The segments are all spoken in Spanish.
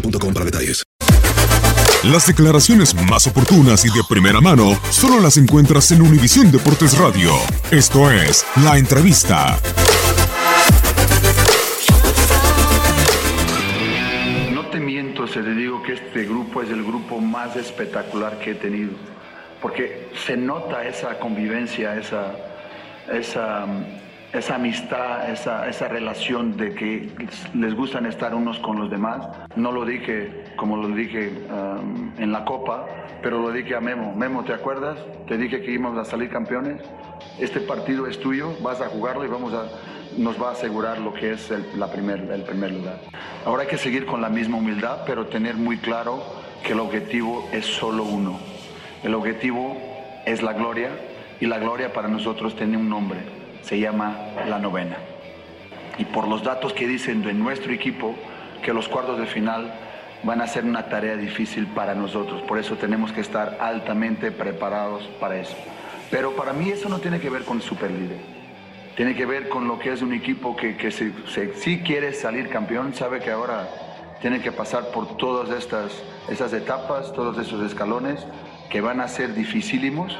boostmobile.com para detalles. Las declaraciones más oportunas y de primera mano solo las encuentras en Univisión Deportes Radio. Esto es La Entrevista. No te miento, se te digo que este grupo es el grupo más espectacular que he tenido, porque se nota esa convivencia, esa, esa, esa amistad, esa, esa relación de que les gustan estar unos con los demás. No lo dije como lo dije um, en la Copa, pero lo dije a Memo. Memo, ¿te acuerdas? Te dije que íbamos a salir campeones. Este partido es tuyo, vas a jugarlo y vamos a, nos va a asegurar lo que es la primer, el primer lugar. Ahora hay que seguir con la misma humildad, pero tener muy claro que el objetivo es solo uno. El objetivo es la gloria y la gloria para nosotros tiene un nombre, se llama la novena. Y por los datos que dicen de nuestro equipo, que los cuartos de final van a ser una tarea difícil para nosotros. Por eso tenemos que estar altamente preparados para eso. Pero para mí eso no tiene que ver con superlíder. Tiene que ver con lo que es un equipo que, que si, si, quiere salir campeón, sabe que ahora tiene que pasar por todas estas esas etapas, todos esos escalones que van a ser dificílimos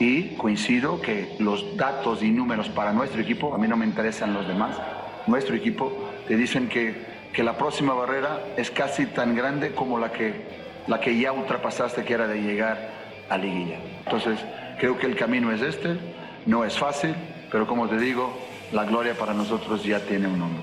y coincido que los datos y números para nuestro equipo, a mí no me interesan los demás, nuestro equipo, te dicen que que la próxima barrera es casi tan grande como la que, la que ya ultrapasaste, que era de llegar a liguilla. Entonces, creo que el camino es este, no es fácil, pero como te digo, la gloria para nosotros ya tiene un nombre.